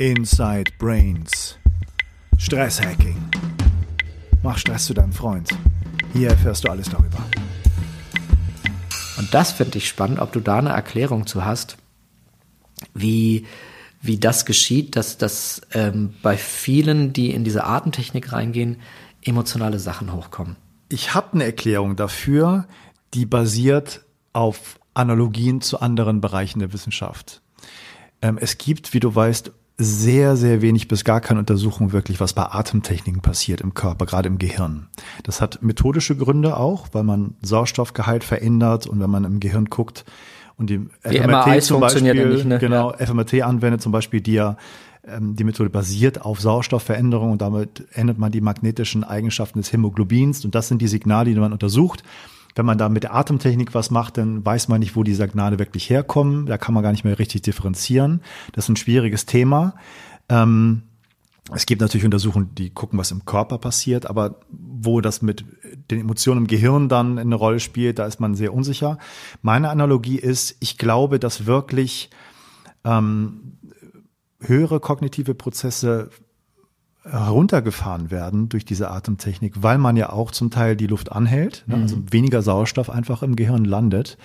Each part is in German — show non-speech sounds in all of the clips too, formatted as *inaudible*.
Inside Brains. Stresshacking. Mach Stress zu deinem Freund. Hier erfährst du alles darüber. Und das finde ich spannend, ob du da eine Erklärung zu hast, wie, wie das geschieht, dass, dass ähm, bei vielen, die in diese Atemtechnik reingehen, emotionale Sachen hochkommen. Ich habe eine Erklärung dafür, die basiert auf Analogien zu anderen Bereichen der Wissenschaft. Ähm, es gibt, wie du weißt, sehr, sehr wenig bis gar keine Untersuchung wirklich, was bei Atemtechniken passiert im Körper, gerade im Gehirn. Das hat methodische Gründe auch, weil man Sauerstoffgehalt verändert und wenn man im Gehirn guckt und die, die FMRT zum Beispiel, nicht, ne? genau, ja. FMRT anwendet zum Beispiel, die ja ähm, die Methode basiert auf Sauerstoffveränderung und damit ändert man die magnetischen Eigenschaften des Hämoglobins und das sind die Signale, die man untersucht. Wenn man da mit der Atemtechnik was macht, dann weiß man nicht, wo die Signale wirklich herkommen. Da kann man gar nicht mehr richtig differenzieren. Das ist ein schwieriges Thema. Ähm, es gibt natürlich Untersuchungen, die gucken, was im Körper passiert, aber wo das mit den Emotionen im Gehirn dann eine Rolle spielt, da ist man sehr unsicher. Meine Analogie ist, ich glaube, dass wirklich ähm, höhere kognitive Prozesse heruntergefahren werden durch diese Atemtechnik, weil man ja auch zum Teil die Luft anhält, ne, also mhm. weniger Sauerstoff einfach im Gehirn landet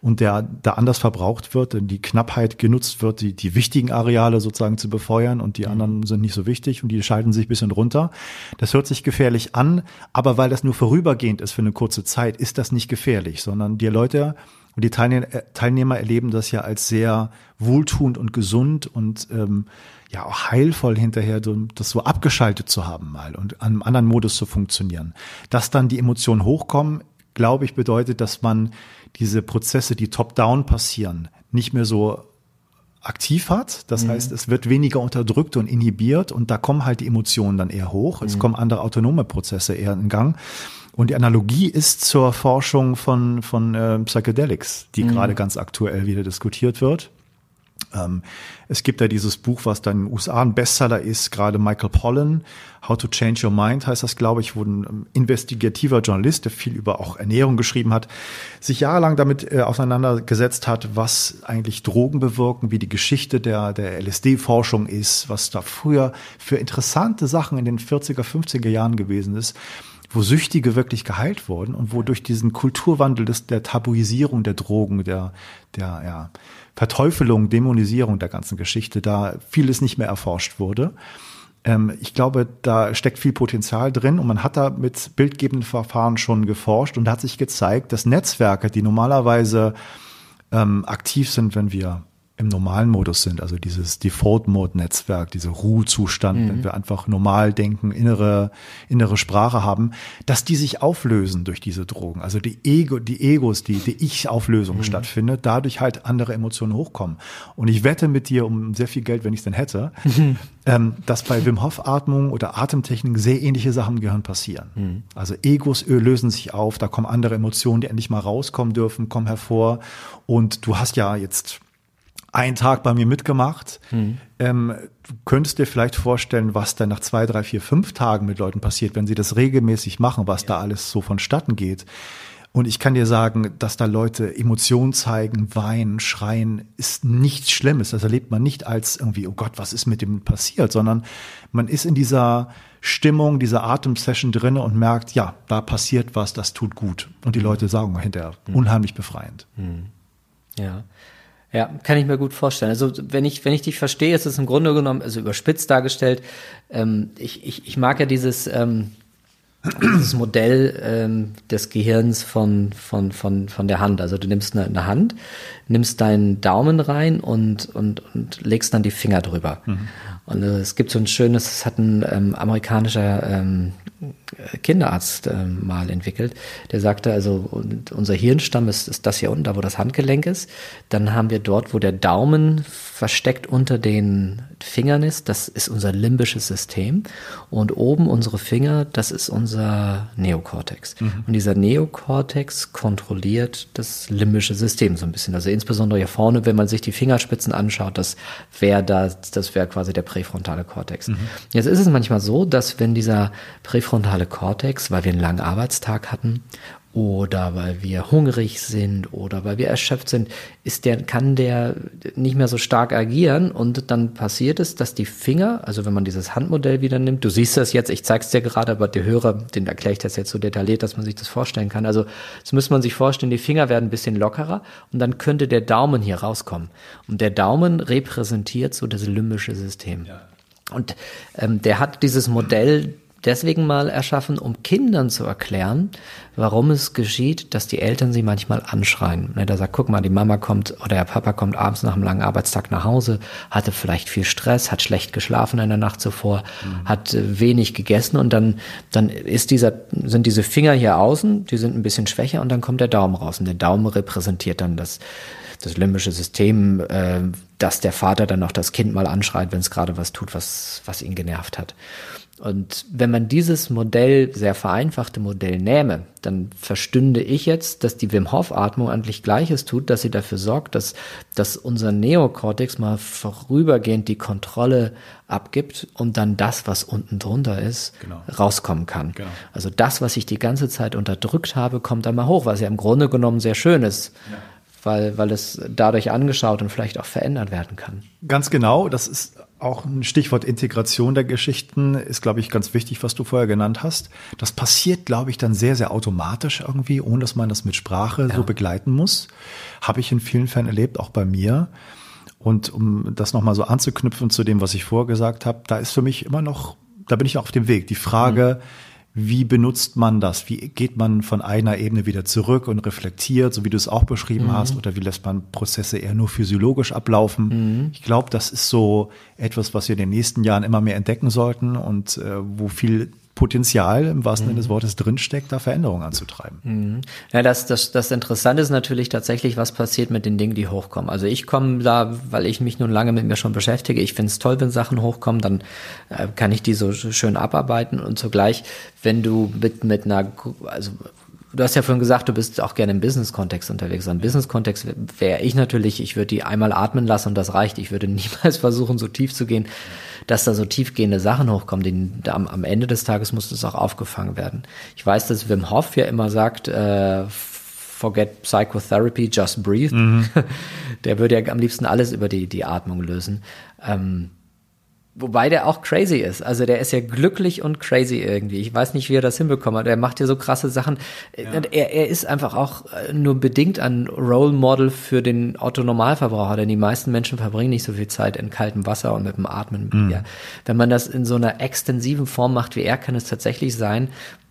und der da anders verbraucht wird, denn die Knappheit genutzt wird, die, die wichtigen Areale sozusagen zu befeuern und die mhm. anderen sind nicht so wichtig und die schalten sich bisschen runter. Das hört sich gefährlich an, aber weil das nur vorübergehend ist für eine kurze Zeit, ist das nicht gefährlich, sondern die Leute und die Teilnehmer erleben das ja als sehr wohltuend und gesund und ähm, ja auch heilvoll hinterher, das so abgeschaltet zu haben mal und an einem anderen Modus zu funktionieren. Dass dann die Emotionen hochkommen, glaube ich, bedeutet, dass man diese Prozesse, die top-down passieren, nicht mehr so aktiv hat. Das mhm. heißt, es wird weniger unterdrückt und inhibiert und da kommen halt die Emotionen dann eher hoch. Es mhm. kommen andere autonome Prozesse eher in Gang. Und die Analogie ist zur Forschung von, von äh, Psychedelics, die mhm. gerade ganz aktuell wieder diskutiert wird. Ähm, es gibt ja dieses Buch, was dann in den USA ein Bestseller ist, gerade Michael Pollan, How to Change Your Mind heißt das, glaube ich, wo ein ähm, investigativer Journalist, der viel über auch Ernährung geschrieben hat, sich jahrelang damit äh, auseinandergesetzt hat, was eigentlich Drogen bewirken, wie die Geschichte der, der LSD-Forschung ist, was da früher für interessante Sachen in den 40er, 50er Jahren gewesen ist wo Süchtige wirklich geheilt wurden und wo durch diesen Kulturwandel des, der Tabuisierung der Drogen, der, der ja, Verteufelung, Dämonisierung der ganzen Geschichte da vieles nicht mehr erforscht wurde. Ähm, ich glaube, da steckt viel Potenzial drin und man hat da mit bildgebenden Verfahren schon geforscht und hat sich gezeigt, dass Netzwerke, die normalerweise ähm, aktiv sind, wenn wir im normalen Modus sind, also dieses Default-Mode-Netzwerk, dieser Ruhezustand, mhm. wenn wir einfach normal denken, innere, innere Sprache haben, dass die sich auflösen durch diese Drogen. Also die Ego, die Egos, die, die Ich-Auflösung mhm. stattfindet, dadurch halt andere Emotionen hochkommen. Und ich wette mit dir um sehr viel Geld, wenn ich es denn hätte, mhm. *laughs* ähm, dass bei Wim Hof Atmung oder Atemtechniken sehr ähnliche Sachen im Gehirn passieren. Mhm. Also Egos lösen sich auf, da kommen andere Emotionen, die endlich mal rauskommen dürfen, kommen hervor. Und du hast ja jetzt einen Tag bei mir mitgemacht. Mhm. Ähm, du könntest dir vielleicht vorstellen, was dann nach zwei, drei, vier, fünf Tagen mit Leuten passiert, wenn sie das regelmäßig machen, was ja. da alles so vonstatten geht. Und ich kann dir sagen, dass da Leute Emotionen zeigen, weinen, schreien, ist nichts Schlimmes. Das erlebt man nicht als irgendwie, oh Gott, was ist mit dem passiert, sondern man ist in dieser Stimmung, dieser Atemsession drinne und merkt, ja, da passiert was, das tut gut. Und die mhm. Leute sagen hinterher, mhm. unheimlich befreiend. Mhm. Ja. Ja, kann ich mir gut vorstellen. Also wenn ich, wenn ich dich verstehe, ist es im Grunde genommen, also überspitzt dargestellt, ähm, ich, ich, ich mag ja dieses, ähm, dieses Modell ähm, des Gehirns von, von, von, von der Hand. Also du nimmst eine, eine Hand, nimmst deinen Daumen rein und, und, und legst dann die Finger drüber. Mhm. Und äh, es gibt so ein schönes, es hat ein ähm, amerikanischer ähm, Kinderarzt äh, mal entwickelt, der sagte, also unser Hirnstamm ist, ist das hier unten, da wo das Handgelenk ist. Dann haben wir dort, wo der Daumen versteckt unter den Fingern ist, das ist unser limbisches System. Und oben unsere Finger, das ist unser Neokortex. Mhm. Und dieser Neokortex kontrolliert das limbische System so ein bisschen. Also insbesondere hier vorne, wenn man sich die Fingerspitzen anschaut, das wäre das, das wäre quasi der präfrontale Kortex. Mhm. Jetzt ist es manchmal so, dass wenn dieser präfrontale Kortex, weil wir einen langen Arbeitstag hatten oder weil wir hungrig sind oder weil wir erschöpft sind, ist der, kann der nicht mehr so stark agieren und dann passiert es, dass die Finger, also wenn man dieses Handmodell wieder nimmt, du siehst das jetzt, ich zeig's dir gerade, aber die Hörer, den erkläre ich das jetzt so detailliert, dass man sich das vorstellen kann. Also das muss man sich vorstellen, die Finger werden ein bisschen lockerer und dann könnte der Daumen hier rauskommen. Und der Daumen repräsentiert so das limbische System. Ja. Und ähm, der hat dieses Modell deswegen mal erschaffen, um Kindern zu erklären, warum es geschieht, dass die Eltern sie manchmal anschreien. Ne, da sagt, guck mal, die Mama kommt oder der Papa kommt abends nach einem langen Arbeitstag nach Hause, hatte vielleicht viel Stress, hat schlecht geschlafen in der Nacht zuvor, mhm. hat äh, wenig gegessen und dann, dann ist dieser, sind diese Finger hier außen, die sind ein bisschen schwächer und dann kommt der Daumen raus und der Daumen repräsentiert dann das, das limbische System, äh, dass der Vater dann noch das Kind mal anschreit, wenn es gerade was tut, was, was ihn genervt hat. Und wenn man dieses Modell, sehr vereinfachte Modell nähme, dann verstünde ich jetzt, dass die Wim Hof Atmung eigentlich Gleiches tut, dass sie dafür sorgt, dass, dass unser Neokortex mal vorübergehend die Kontrolle abgibt und dann das, was unten drunter ist, genau. rauskommen kann. Genau. Also das, was ich die ganze Zeit unterdrückt habe, kommt dann mal hoch, was ja im Grunde genommen sehr schön ist. Ja weil, weil es dadurch angeschaut und vielleicht auch verändert werden kann. Ganz genau, das ist auch ein Stichwort Integration der Geschichten, ist, glaube ich, ganz wichtig, was du vorher genannt hast. Das passiert, glaube ich, dann sehr, sehr automatisch irgendwie, ohne dass man das mit Sprache ja. so begleiten muss. Habe ich in vielen Fällen erlebt, auch bei mir. Und um das nochmal so anzuknüpfen zu dem, was ich vorher gesagt habe, da ist für mich immer noch, da bin ich auf dem Weg. Die Frage, mhm wie benutzt man das? Wie geht man von einer Ebene wieder zurück und reflektiert, so wie du es auch beschrieben mhm. hast? Oder wie lässt man Prozesse eher nur physiologisch ablaufen? Mhm. Ich glaube, das ist so etwas, was wir in den nächsten Jahren immer mehr entdecken sollten und äh, wo viel Potenzial im wahrsten Sinne des mhm. Wortes drinsteckt, da Veränderungen anzutreiben. Mhm. Ja, das, das, das Interessante ist natürlich tatsächlich, was passiert mit den Dingen, die hochkommen. Also ich komme da, weil ich mich nun lange mit mir schon beschäftige, ich finde es toll, wenn Sachen hochkommen, dann äh, kann ich die so schön abarbeiten und zugleich, wenn du mit, mit einer, also du hast ja vorhin gesagt, du bist auch gerne im Business-Kontext unterwegs. Im Business-Kontext wäre ich natürlich, ich würde die einmal atmen lassen und das reicht. Ich würde *laughs* niemals versuchen, so tief zu gehen, dass da so tiefgehende Sachen hochkommen. Den, am, am Ende des Tages muss das auch aufgefangen werden. Ich weiß, dass Wim Hof ja immer sagt, äh, forget Psychotherapy, just breathe. Mhm. *laughs* Der würde ja am liebsten alles über die, die Atmung lösen. Ähm, Wobei der auch crazy ist. Also der ist ja glücklich und crazy irgendwie. Ich weiß nicht, wie er das hinbekommen hat. Er macht ja so krasse Sachen. Ja. Er, er ist einfach auch äh, nur bedingt ein Role Model für den Otto-Normalverbraucher, denn die meisten Menschen verbringen nicht so viel Zeit in kaltem Wasser und mit dem Atmen. Mhm. Ja. Wenn man das in so einer extensiven Form macht wie er, kann es tatsächlich sein,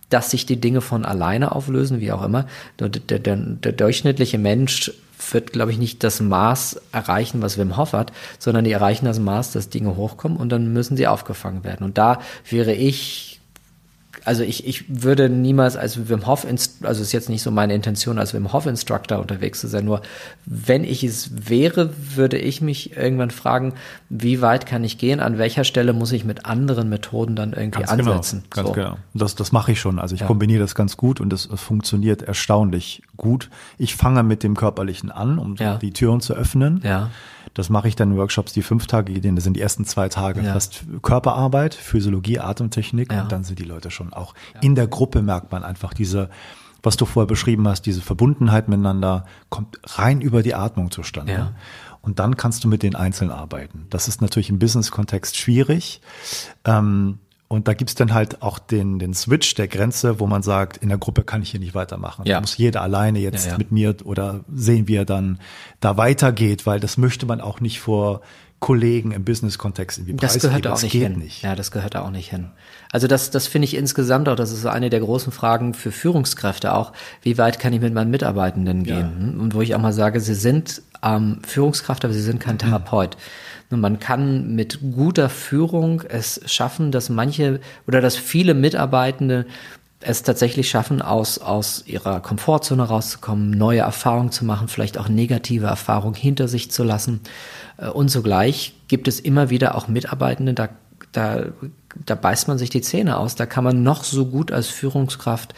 dass sich die Dinge von alleine auflösen, wie auch immer. Der, der, der durchschnittliche Mensch wird, glaube ich, nicht das Maß erreichen, was Wim Hof hat, sondern die erreichen das Maß, dass Dinge hochkommen und dann müssen sie aufgefangen werden. Und da wäre ich also ich, ich würde niemals als Wim Hof, also ist jetzt nicht so meine Intention, als Wim Hof Instructor unterwegs zu sein, nur wenn ich es wäre, würde ich mich irgendwann fragen, wie weit kann ich gehen, an welcher Stelle muss ich mit anderen Methoden dann irgendwie ganz genau, ansetzen. Genau, ganz so. genau. Das, das mache ich schon. Also ich ja. kombiniere das ganz gut und es funktioniert erstaunlich gut. Ich fange mit dem Körperlichen an, um ja. die Türen zu öffnen. Ja. Das mache ich dann in Workshops, die fünf Tage gehen. Das sind die ersten zwei Tage ja. fast Körperarbeit, Physiologie, Atemtechnik. Ja. Und dann sind die Leute schon auch ja. in der Gruppe merkt man einfach diese, was du vorher beschrieben hast, diese Verbundenheit miteinander kommt rein über die Atmung zustande. Und dann kannst du mit den Einzelnen arbeiten. Das ist natürlich im Business-Kontext schwierig. Ähm, und da gibt's dann halt auch den, den Switch der Grenze, wo man sagt, in der Gruppe kann ich hier nicht weitermachen. Ja. Da muss jeder alleine jetzt ja, ja. mit mir oder sehen, wie er dann da weitergeht, weil das möchte man auch nicht vor Kollegen im Business-Kontext irgendwie Das gehört auch nicht hin. Nicht. Ja, das gehört auch nicht hin. Also das, das finde ich insgesamt auch, das ist eine der großen Fragen für Führungskräfte auch. Wie weit kann ich mit meinen Mitarbeitenden gehen? Und wo ich auch mal sage, sie sind ähm, Führungskraft, aber sie sind kein Therapeut. Mhm. Man kann mit guter Führung es schaffen, dass manche oder dass viele Mitarbeitende es tatsächlich schaffen, aus, aus ihrer Komfortzone rauszukommen, neue Erfahrungen zu machen, vielleicht auch negative Erfahrungen hinter sich zu lassen. Äh, und zugleich gibt es immer wieder auch Mitarbeitende, da, da, da beißt man sich die Zähne aus. Da kann man noch so gut als Führungskraft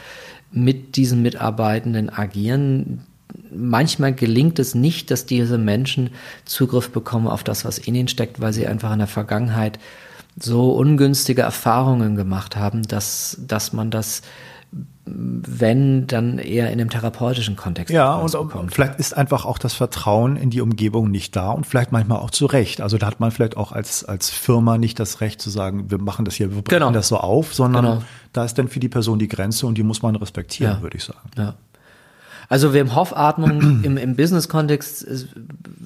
mit diesen Mitarbeitenden agieren manchmal gelingt es nicht, dass diese Menschen Zugriff bekommen auf das, was in ihnen steckt, weil sie einfach in der Vergangenheit so ungünstige Erfahrungen gemacht haben, dass, dass man das wenn dann eher in dem therapeutischen Kontext. Ja, und bekommt. vielleicht ist einfach auch das Vertrauen in die Umgebung nicht da und vielleicht manchmal auch zu Recht. Also da hat man vielleicht auch als, als Firma nicht das Recht zu sagen, wir machen das hier, wir bringen genau. das so auf, sondern genau. da ist dann für die Person die Grenze und die muss man respektieren, ja. würde ich sagen. Ja. Also Wim Hof Atmung *clears throat* im, im Business-Kontext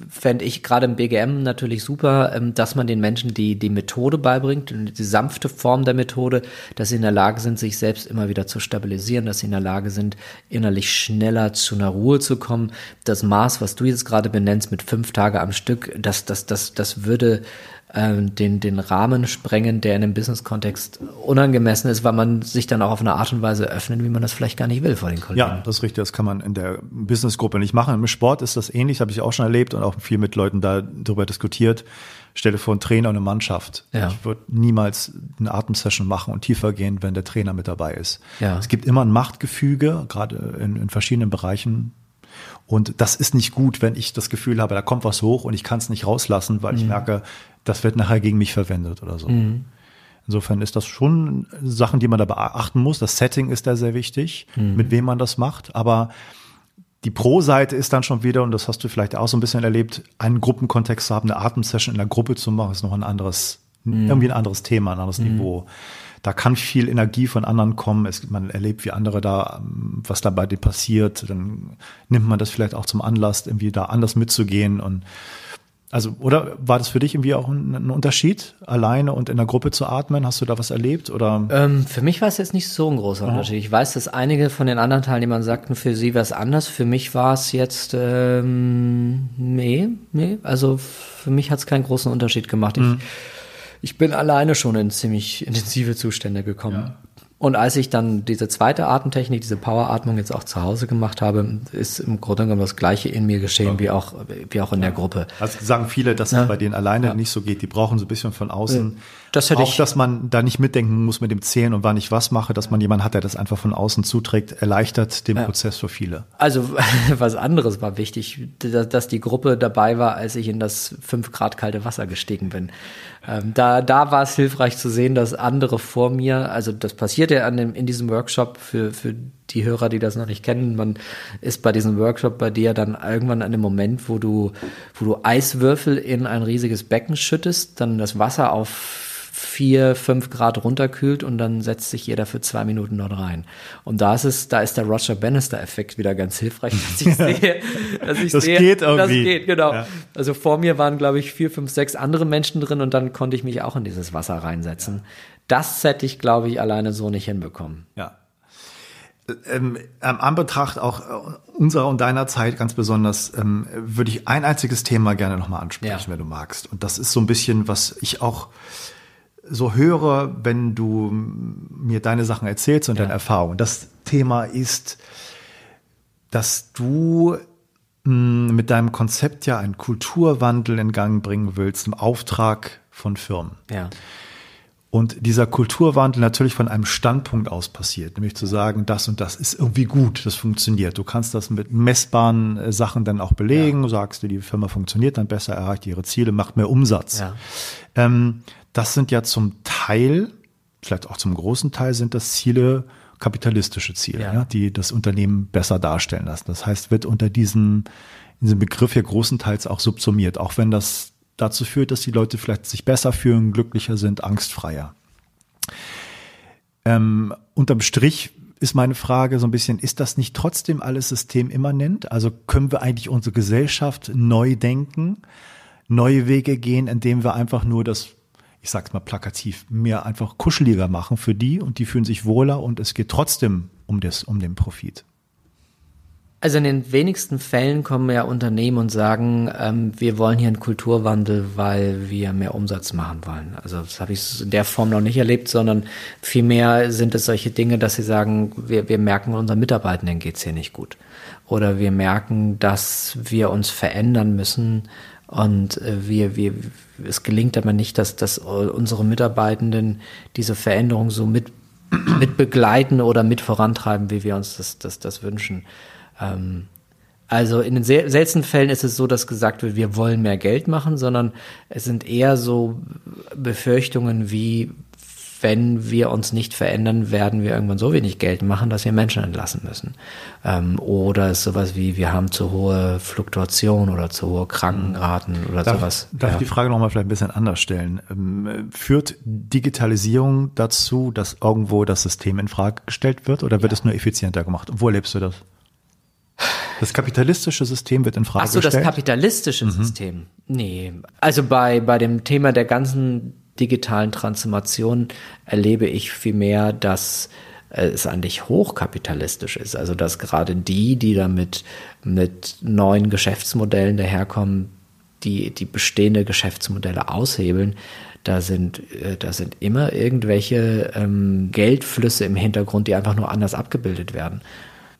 fände ich gerade im BGM natürlich super, ähm, dass man den Menschen die, die Methode beibringt, die sanfte Form der Methode, dass sie in der Lage sind, sich selbst immer wieder zu stabilisieren, dass sie in der Lage sind, innerlich schneller zu einer Ruhe zu kommen. Das Maß, was du jetzt gerade benennst, mit fünf Tage am Stück, das, das, das, das würde den, den Rahmen sprengen, der in einem Business-Kontext unangemessen ist, weil man sich dann auch auf eine Art und Weise öffnet, wie man das vielleicht gar nicht will vor den Kollegen. Ja, das ist richtig. Das kann man in der Business-Gruppe nicht machen. Im Sport ist das ähnlich, habe ich auch schon erlebt und auch viel mit Leuten da darüber diskutiert. Stelle vor, ein Trainer und eine Mannschaft. Ja. Ich würde niemals eine Atemsession machen und tiefer gehen, wenn der Trainer mit dabei ist. Ja. Es gibt immer ein Machtgefüge, gerade in, in verschiedenen Bereichen und das ist nicht gut, wenn ich das Gefühl habe, da kommt was hoch und ich kann es nicht rauslassen, weil mhm. ich merke, das wird nachher gegen mich verwendet oder so. Mhm. Insofern ist das schon Sachen, die man da beachten muss. Das Setting ist da sehr wichtig, mhm. mit wem man das macht. Aber die Pro-Seite ist dann schon wieder, und das hast du vielleicht auch so ein bisschen erlebt, einen Gruppenkontext zu haben, eine Atemsession in der Gruppe zu machen, ist noch ein anderes, mhm. irgendwie ein anderes Thema, ein anderes mhm. Niveau. Da kann viel Energie von anderen kommen. Es, man erlebt, wie andere da, was da bei dir passiert. Dann nimmt man das vielleicht auch zum Anlass, irgendwie da anders mitzugehen und also, oder war das für dich irgendwie auch ein, ein, Unterschied, alleine und in der Gruppe zu atmen? Hast du da was erlebt? Oder? Ähm, für mich war es jetzt nicht so ein großer Unterschied. Ich weiß, dass einige von den anderen Teilnehmern sagten, für sie wäre es anders. Für mich war es jetzt, ähm, nee, nee. Also für mich hat es keinen großen Unterschied gemacht. Ich, mhm. Ich bin alleine schon in ziemlich intensive Zustände gekommen. Ja. Und als ich dann diese zweite Atemtechnik, diese Poweratmung jetzt auch zu Hause gemacht habe, ist im Grunde genommen das Gleiche in mir geschehen okay. wie auch wie auch in der Gruppe. Also sagen viele, dass ja. es bei denen alleine ja. nicht so geht. Die brauchen so ein bisschen von außen. Das hätte auch, ich, dass man da nicht mitdenken muss mit dem Zählen und wann ich was mache, dass man jemanden hat, der das einfach von außen zuträgt, erleichtert den ja. Prozess für viele. Also *laughs* was anderes war wichtig, dass die Gruppe dabei war, als ich in das fünf Grad kalte Wasser gestiegen bin. Ähm, da, da war es hilfreich zu sehen, dass andere vor mir, also das passierte an dem, in diesem Workshop für, für die Hörer, die das noch nicht kennen, man ist bei diesem Workshop bei dir dann irgendwann an dem Moment, wo du, wo du Eiswürfel in ein riesiges Becken schüttest, dann das Wasser auf vier, fünf Grad runterkühlt und dann setzt sich jeder für zwei Minuten dort rein. Und da ist es, da ist der Roger Bannister-Effekt wieder ganz hilfreich, dass ich *laughs* sehe, dass ich das sehe, geht irgendwie. Das geht, genau. Ja. Also vor mir waren, glaube ich, vier, fünf, sechs andere Menschen drin und dann konnte ich mich auch in dieses Wasser reinsetzen. Ja. Das hätte ich, glaube ich, alleine so nicht hinbekommen. Ja. Ähm, ähm, Anbetracht auch äh, unserer und deiner Zeit ganz besonders, ähm, würde ich ein einziges Thema gerne nochmal ansprechen, ja. wenn du magst. Und das ist so ein bisschen, was ich auch so höre, wenn du mir deine Sachen erzählst und ja. deine Erfahrungen. Das Thema ist, dass du hm, mit deinem Konzept ja einen Kulturwandel in Gang bringen willst im Auftrag von Firmen. Ja. Und dieser Kulturwandel natürlich von einem Standpunkt aus passiert, nämlich zu sagen, das und das ist irgendwie gut, das funktioniert. Du kannst das mit messbaren äh, Sachen dann auch belegen, ja. sagst du, die Firma funktioniert dann besser, erreicht ihre Ziele, macht mehr Umsatz. Ja. Ähm, das sind ja zum Teil, vielleicht auch zum großen Teil, sind das Ziele, kapitalistische Ziele, ja. ja. die das Unternehmen besser darstellen lassen. Das heißt, wird unter diesem, diesem Begriff hier großenteils auch subsumiert, auch wenn das dazu führt, dass die Leute vielleicht sich besser fühlen, glücklicher sind, angstfreier. Ähm, unterm Strich ist meine Frage so ein bisschen, ist das nicht trotzdem alles systemimmanent? Also können wir eigentlich unsere Gesellschaft neu denken, neue Wege gehen, indem wir einfach nur das ich sag's mal plakativ, mehr einfach kuscheliger machen für die und die fühlen sich wohler und es geht trotzdem um das, um den Profit. Also in den wenigsten Fällen kommen ja Unternehmen und sagen, ähm, wir wollen hier einen Kulturwandel, weil wir mehr Umsatz machen wollen. Also das habe ich in der Form noch nicht erlebt, sondern vielmehr sind es solche Dinge, dass sie sagen, wir, wir merken, unseren Mitarbeitenden geht's hier nicht gut. Oder wir merken, dass wir uns verändern müssen und äh, wir, wir, es gelingt aber nicht, dass, dass unsere Mitarbeitenden diese Veränderung so mit, *clears throat* mit begleiten oder mit vorantreiben, wie wir uns das, das, das wünschen. Ähm, also in den seltensten Fällen ist es so, dass gesagt wird, wir wollen mehr Geld machen, sondern es sind eher so Befürchtungen wie, wenn wir uns nicht verändern, werden wir irgendwann so wenig Geld machen, dass wir Menschen entlassen müssen. Ähm, oder ist sowas wie, wir haben zu hohe Fluktuation oder zu hohe Krankenraten oder darf, sowas. Darf ja. ich die Frage nochmal vielleicht ein bisschen anders stellen? Ähm, führt Digitalisierung dazu, dass irgendwo das System in Frage gestellt wird oder wird ja. es nur effizienter gemacht? Wo erlebst du das? Das kapitalistische System wird in Frage gestellt. Ach so, das kapitalistische mhm. System. Nee. Also bei, bei dem Thema der ganzen digitalen Transformation erlebe ich vielmehr, dass es eigentlich hochkapitalistisch ist. Also dass gerade die, die damit mit neuen Geschäftsmodellen daherkommen, die, die bestehende Geschäftsmodelle aushebeln, da sind, äh, da sind immer irgendwelche ähm, Geldflüsse im Hintergrund, die einfach nur anders abgebildet werden.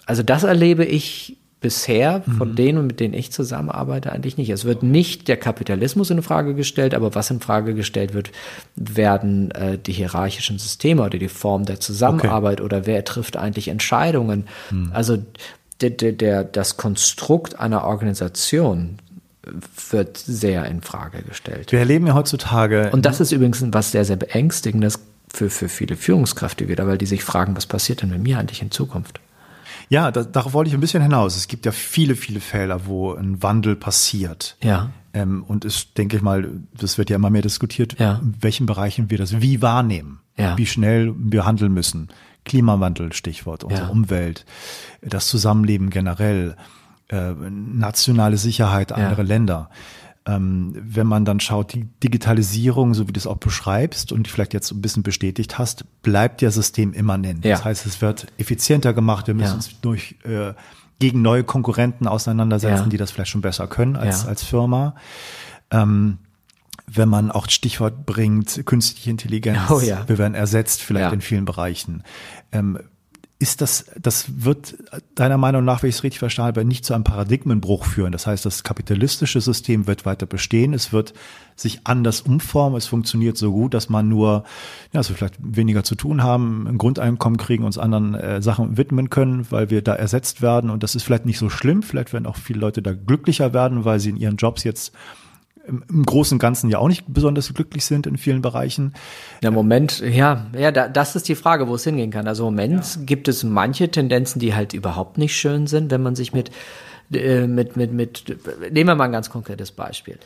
Also das erlebe ich bisher von mhm. denen, mit denen ich zusammenarbeite, eigentlich nicht. Es wird nicht der Kapitalismus in Frage gestellt, aber was in Frage gestellt wird, werden äh, die hierarchischen Systeme oder die Form der Zusammenarbeit okay. oder wer trifft eigentlich Entscheidungen. Mhm. Also der, der, der, das Konstrukt einer Organisation wird sehr in Frage gestellt. Wir erleben ja heutzutage. Und das ist übrigens was sehr, sehr beängstigendes für, für viele Führungskräfte wieder, weil die sich fragen, was passiert denn mit mir eigentlich in Zukunft? Ja, da, darauf wollte ich ein bisschen hinaus. Es gibt ja viele, viele Fälle, wo ein Wandel passiert. Ja. Ähm, und es, denke ich mal, das wird ja immer mehr diskutiert, ja. in welchen Bereichen wir das wie wahrnehmen, ja. wie schnell wir handeln müssen. Klimawandel, Stichwort, unsere ja. Umwelt, das Zusammenleben generell, äh, nationale Sicherheit anderer Länder ähm, wenn man dann schaut, die Digitalisierung, so wie du es auch beschreibst und vielleicht jetzt ein bisschen bestätigt hast, bleibt ja System immanent. Ja. Das heißt, es wird effizienter gemacht. Wir müssen ja. uns durch äh, gegen neue Konkurrenten auseinandersetzen, ja. die das vielleicht schon besser können als, als Firma. Ähm, wenn man auch Stichwort bringt, künstliche Intelligenz, oh, wir werden ersetzt vielleicht in vielen Bereichen. Ähm, ist das, das wird deiner Meinung nach, wenn ich es richtig verstanden habe, nicht zu einem Paradigmenbruch führen. Das heißt, das kapitalistische System wird weiter bestehen. Es wird sich anders umformen. Es funktioniert so gut, dass man nur, ja, also vielleicht weniger zu tun haben, ein Grundeinkommen kriegen, uns anderen äh, Sachen widmen können, weil wir da ersetzt werden. Und das ist vielleicht nicht so schlimm. Vielleicht werden auch viele Leute da glücklicher werden, weil sie in ihren Jobs jetzt im, im Großen und Ganzen ja auch nicht besonders glücklich sind in vielen Bereichen. Ja, Moment, ja, ja, da, das ist die Frage, wo es hingehen kann. Also im Moment ja. gibt es manche Tendenzen, die halt überhaupt nicht schön sind, wenn man sich mit, äh, mit, mit, mit, nehmen wir mal ein ganz konkretes Beispiel.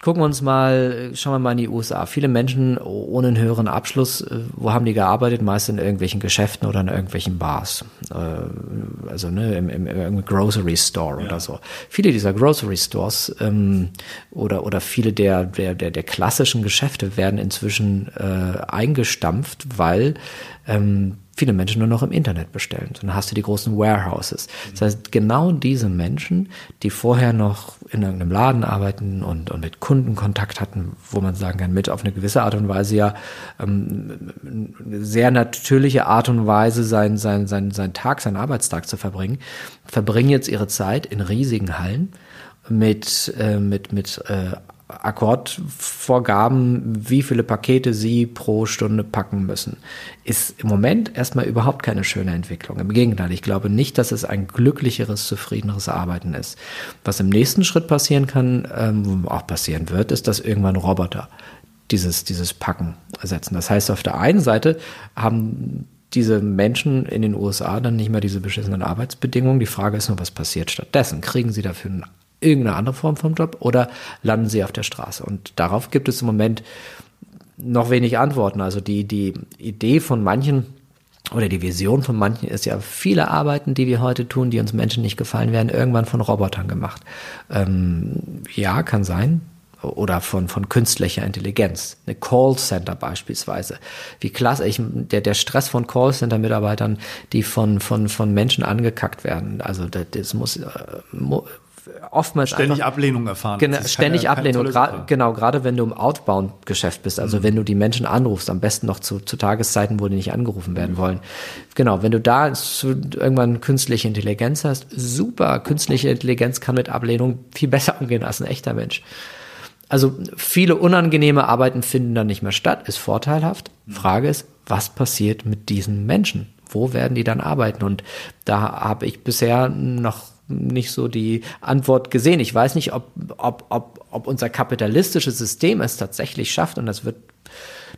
Gucken wir uns mal, schauen wir mal in die USA. Viele Menschen ohne einen höheren Abschluss, äh, wo haben die gearbeitet? Meist in irgendwelchen Geschäften oder in irgendwelchen Bars. Äh, also ne, im, im, im Grocery Store ja. oder so. Viele dieser Grocery Stores ähm, oder, oder viele der, der, der, der klassischen Geschäfte werden inzwischen äh, eingestampft, weil ähm, viele Menschen nur noch im Internet bestellen. Dann hast du die großen Warehouses. Das heißt, genau diese Menschen, die vorher noch in irgendeinem Laden arbeiten und, und mit Kunden Kontakt hatten, wo man sagen kann, mit auf eine gewisse Art und Weise ja ähm, sehr natürliche Art und Weise sein, sein, sein, sein Tag, seinen Arbeitstag zu verbringen, verbringen jetzt ihre Zeit in riesigen Hallen mit, äh, mit, mit äh, Akkordvorgaben, wie viele Pakete sie pro Stunde packen müssen, ist im Moment erstmal überhaupt keine schöne Entwicklung. Im Gegenteil, ich glaube nicht, dass es ein glücklicheres, zufriedeneres Arbeiten ist. Was im nächsten Schritt passieren kann, ähm, auch passieren wird, ist, dass irgendwann Roboter dieses, dieses Packen ersetzen. Das heißt, auf der einen Seite haben diese Menschen in den USA dann nicht mehr diese beschissenen Arbeitsbedingungen. Die Frage ist nur, was passiert stattdessen? Kriegen sie dafür einen irgendeine andere Form vom Job oder landen sie auf der Straße? Und darauf gibt es im Moment noch wenig Antworten. Also die, die Idee von manchen oder die Vision von manchen ist ja, viele Arbeiten, die wir heute tun, die uns Menschen nicht gefallen, werden irgendwann von Robotern gemacht. Ähm, ja, kann sein. Oder von, von künstlicher Intelligenz. Eine Callcenter beispielsweise. Wie klasse, ich, der, der Stress von Callcenter-Mitarbeitern, die von, von, von Menschen angekackt werden. Also das, das muss, äh, oftmals ständig einfach, Ablehnung erfahren. Genau, ständig keine, Ablehnung. Keine Gra genau, gerade wenn du im Outbound-Geschäft bist, also mhm. wenn du die Menschen anrufst, am besten noch zu, zu Tageszeiten, wo die nicht angerufen werden mhm. wollen. Genau, wenn du da zu, irgendwann künstliche Intelligenz hast, super. Künstliche Intelligenz kann mit Ablehnung viel *laughs* besser umgehen als ein echter Mensch. Also viele unangenehme Arbeiten finden dann nicht mehr statt, ist vorteilhaft. Mhm. Frage ist, was passiert mit diesen Menschen? Wo werden die dann arbeiten? Und da habe ich bisher noch nicht so die Antwort gesehen. Ich weiß nicht, ob, ob, ob, ob unser kapitalistisches System es tatsächlich schafft und das wird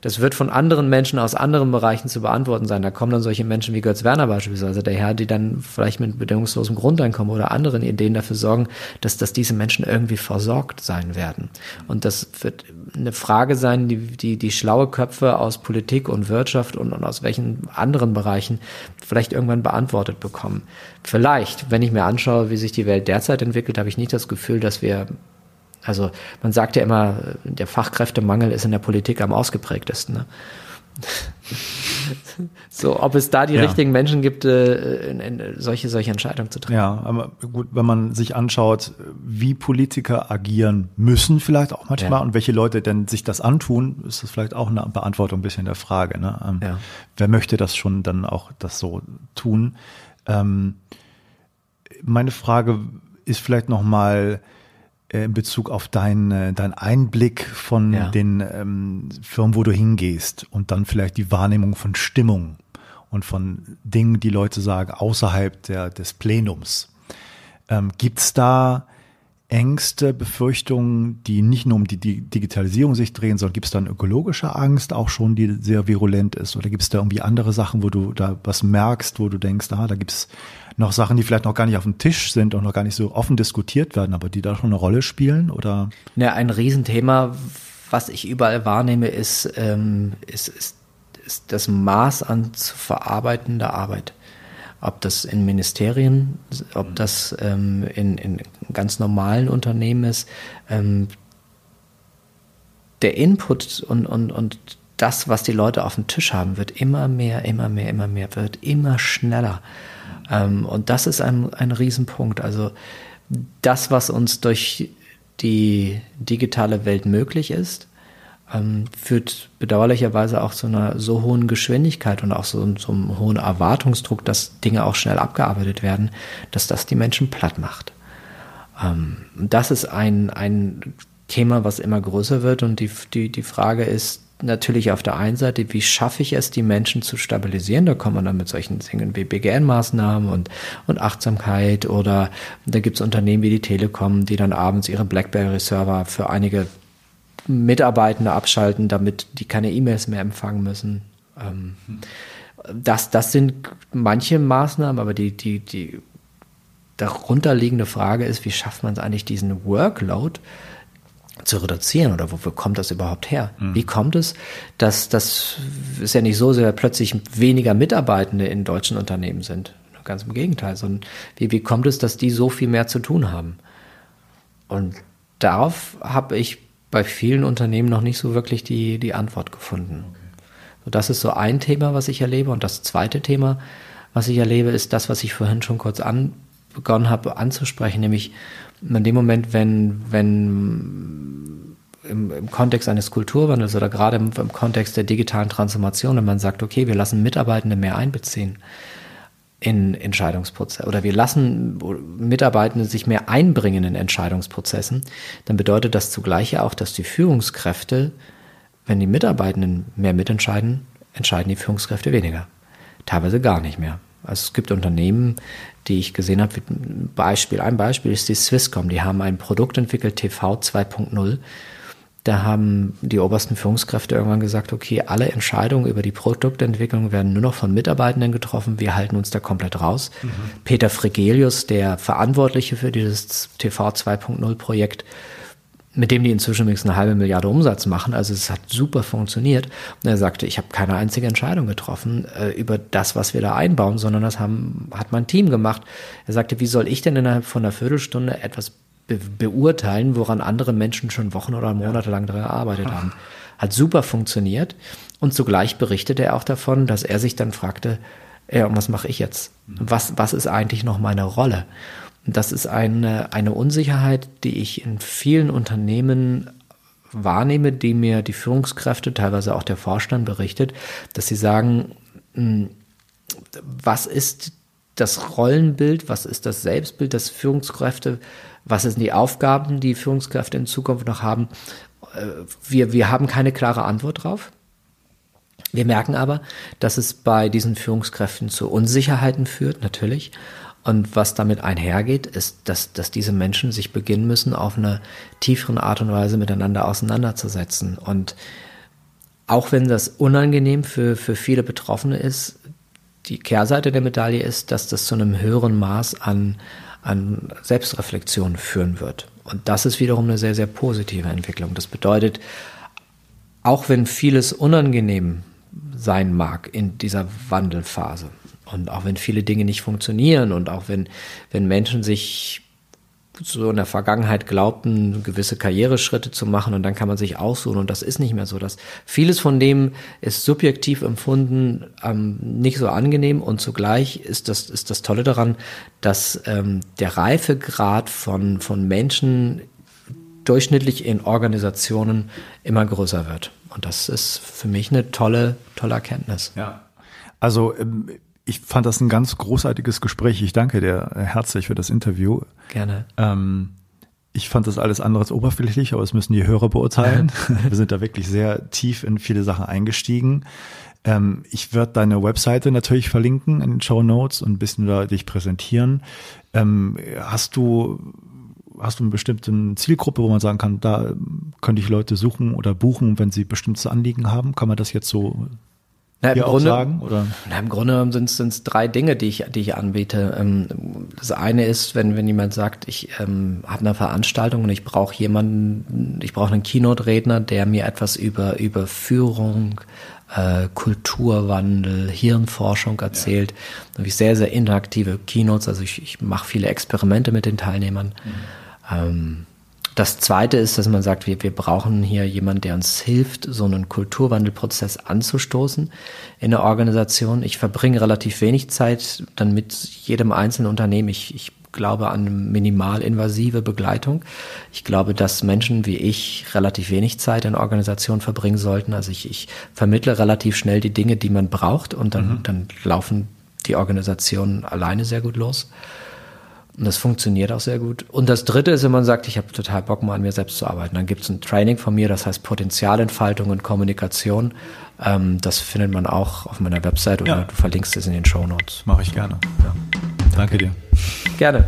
Das wird von anderen Menschen aus anderen Bereichen zu beantworten sein. Da kommen dann solche Menschen wie Götz Werner beispielsweise daher, die dann vielleicht mit bedingungslosem Grundeinkommen oder anderen Ideen dafür sorgen, dass, dass diese Menschen irgendwie versorgt sein werden. Und das wird eine Frage sein, die, die, die schlaue Köpfe aus Politik und Wirtschaft und, und aus welchen anderen Bereichen vielleicht irgendwann beantwortet bekommen. Vielleicht, wenn ich mir anschaue, wie sich die Welt derzeit entwickelt, habe ich nicht das Gefühl, dass wir also man sagt ja immer, der Fachkräftemangel ist in der Politik am ausgeprägtesten. Ne? *laughs* so, ob es da die ja. richtigen Menschen gibt, äh, in, in solche, solche Entscheidungen zu treffen. Ja, aber gut, wenn man sich anschaut, wie Politiker agieren müssen, vielleicht auch manchmal, ja. und welche Leute denn sich das antun, ist das vielleicht auch eine Beantwortung ein bisschen der Frage. Ne? Ähm, ja. Wer möchte das schon dann auch das so tun? Ähm, meine Frage ist vielleicht nochmal, äh, in Bezug auf deinen äh, dein Einblick von ja. den ähm, Firmen, wo du hingehst und dann vielleicht die Wahrnehmung von Stimmung und von Dingen, die Leute sagen, außerhalb der, des Plenums. Ähm, Gibt es da Ängste, Befürchtungen, die nicht nur um die, Digitalisierung sich drehen, sondern gibt es dann ökologische Angst auch schon, die sehr virulent ist? Oder gibt es da irgendwie andere Sachen, wo du da was merkst, wo du denkst, ah, da gibt es noch Sachen, die vielleicht noch gar nicht auf dem Tisch sind und noch gar nicht so offen diskutiert werden, aber die da schon eine Rolle spielen? Oder? Ja, ein Riesenthema, was ich überall wahrnehme, ist, ähm, ist, ist, ist das Maß an zu verarbeitender Arbeit ob das in Ministerien, ob das ähm, in, in ganz normalen Unternehmen ist. Ähm, der Input und, und, und das, was die Leute auf dem Tisch haben, wird immer mehr, immer mehr, immer mehr, wird immer schneller. Ähm, und das ist ein, ein Riesenpunkt. Also das, was uns durch die digitale Welt möglich ist, ähm, führt bedauerlicherweise auch zu einer so hohen Geschwindigkeit und auch so, so einem hohen Erwartungsdruck, dass Dinge auch schnell abgearbeitet werden, dass das die Menschen platt macht. Ähm, das ist ein, ein Thema, was immer größer wird und die, die, die Frage ist natürlich auf der einen Seite, wie schaffe ich es, die Menschen zu stabilisieren? Da kommt man dann mit solchen Dingen wie BGN-Maßnahmen und, und Achtsamkeit oder da gibt es Unternehmen wie die Telekom, die dann abends ihre BlackBerry-Server für einige Mitarbeitende abschalten, damit die keine E-Mails mehr empfangen müssen. Ähm, das, das sind manche Maßnahmen, aber die, die, die darunterliegende Frage ist, wie schafft man es eigentlich, diesen Workload zu reduzieren oder wofür kommt das überhaupt her? Mhm. Wie kommt es, dass das ist ja nicht so, dass plötzlich weniger Mitarbeitende in deutschen Unternehmen sind. Ganz im Gegenteil, sondern wie, wie kommt es, dass die so viel mehr zu tun haben? Und darauf habe ich bei vielen Unternehmen noch nicht so wirklich die, die Antwort gefunden. Okay. Das ist so ein Thema, was ich erlebe. Und das zweite Thema, was ich erlebe, ist das, was ich vorhin schon kurz an, begonnen habe anzusprechen, nämlich in dem Moment, wenn, wenn im, im Kontext eines Kulturwandels oder gerade im, im Kontext der digitalen Transformation, wenn man sagt, okay, wir lassen Mitarbeitende mehr einbeziehen, in Entscheidungsprozesse oder wir lassen Mitarbeitende sich mehr einbringen in Entscheidungsprozessen, dann bedeutet das zugleich ja auch, dass die Führungskräfte, wenn die Mitarbeitenden mehr mitentscheiden, entscheiden die Führungskräfte weniger. Teilweise gar nicht mehr. Also es gibt Unternehmen, die ich gesehen habe, Beispiel, ein Beispiel ist die Swisscom, die haben ein Produkt entwickelt, TV 2.0, da haben die obersten Führungskräfte irgendwann gesagt, okay, alle Entscheidungen über die Produktentwicklung werden nur noch von Mitarbeitenden getroffen. Wir halten uns da komplett raus. Mhm. Peter Fregelius, der Verantwortliche für dieses TV 2.0 Projekt, mit dem die inzwischen übrigens eine halbe Milliarde Umsatz machen. Also es hat super funktioniert. Und er sagte, ich habe keine einzige Entscheidung getroffen äh, über das, was wir da einbauen, sondern das haben, hat mein Team gemacht. Er sagte, wie soll ich denn innerhalb von einer Viertelstunde etwas be beurteilen, woran andere Menschen schon Wochen oder Monate lang daran gearbeitet haben. Hat super funktioniert. Und zugleich berichtete er auch davon, dass er sich dann fragte, ja, und was mache ich jetzt? Was, was ist eigentlich noch meine Rolle? Und das ist eine, eine Unsicherheit, die ich in vielen Unternehmen wahrnehme, die mir die Führungskräfte, teilweise auch der Vorstand berichtet, dass sie sagen, hm, was ist das Rollenbild, was ist das Selbstbild, das Führungskräfte was sind die Aufgaben, die Führungskräfte in Zukunft noch haben? Äh, wir, wir haben keine klare Antwort drauf. Wir merken aber, dass es bei diesen Führungskräften zu Unsicherheiten führt, natürlich. Und was damit einhergeht, ist, dass, dass diese Menschen sich beginnen müssen, auf eine tiefere Art und Weise miteinander auseinanderzusetzen. Und auch wenn das unangenehm für, für viele Betroffene ist, die Kehrseite der Medaille ist, dass das zu einem höheren Maß an, an Selbstreflexion führen wird. Und das ist wiederum eine sehr, sehr positive Entwicklung. Das bedeutet, auch wenn vieles unangenehm sein mag in dieser Wandelphase und auch wenn viele Dinge nicht funktionieren und auch wenn, wenn Menschen sich so in der Vergangenheit glaubten, gewisse Karriereschritte zu machen und dann kann man sich aussuchen und das ist nicht mehr so. dass vieles von dem ist subjektiv empfunden ähm, nicht so angenehm und zugleich ist das, ist das Tolle daran, dass ähm, der Reifegrad von, von Menschen durchschnittlich in Organisationen immer größer wird. Und das ist für mich eine tolle, tolle Erkenntnis. Ja. Also ähm, ich fand das ein ganz großartiges Gespräch. Ich danke dir herzlich für das Interview. Gerne. Ähm, ich fand das alles andere als oberflächlich, aber es müssen die Hörer beurteilen. *laughs* Wir sind da wirklich sehr tief in viele Sachen eingestiegen. Ähm, ich werde deine Webseite natürlich verlinken in den Show Notes und ein bisschen da dich präsentieren. Ähm, hast du hast du eine bestimmte Zielgruppe, wo man sagen kann, da könnte ich Leute suchen oder buchen, wenn sie bestimmte Anliegen haben? Kann man das jetzt so na, im, Grunde, sagen? Na, Im Grunde sind es drei Dinge, die ich, die ich anbiete. Ähm, das eine ist, wenn, wenn jemand sagt, ich ähm, habe eine Veranstaltung und ich brauche jemanden, ich brauche einen Keynote-Redner, der mir etwas über, über Führung, äh, Kulturwandel, Hirnforschung erzählt. Ja. Da habe ich sehr, sehr interaktive Keynotes, also ich, ich mache viele Experimente mit den Teilnehmern. Mhm. Ähm, das Zweite ist, dass man sagt, wir, wir brauchen hier jemanden, der uns hilft, so einen Kulturwandelprozess anzustoßen in der Organisation. Ich verbringe relativ wenig Zeit dann mit jedem einzelnen Unternehmen. Ich, ich glaube an minimalinvasive Begleitung. Ich glaube, dass Menschen wie ich relativ wenig Zeit in Organisationen verbringen sollten. Also ich, ich vermittle relativ schnell die Dinge, die man braucht und dann, mhm. dann laufen die Organisationen alleine sehr gut los. Und das funktioniert auch sehr gut. Und das Dritte ist, wenn man sagt, ich habe total Bock, mal an mir selbst zu arbeiten. Dann gibt es ein Training von mir, das heißt Potenzialentfaltung und Kommunikation. Ähm, das findet man auch auf meiner Website oder ja. du verlinkst es in den Show Notes. Mache ich gerne. Ja. Danke dir. Gerne.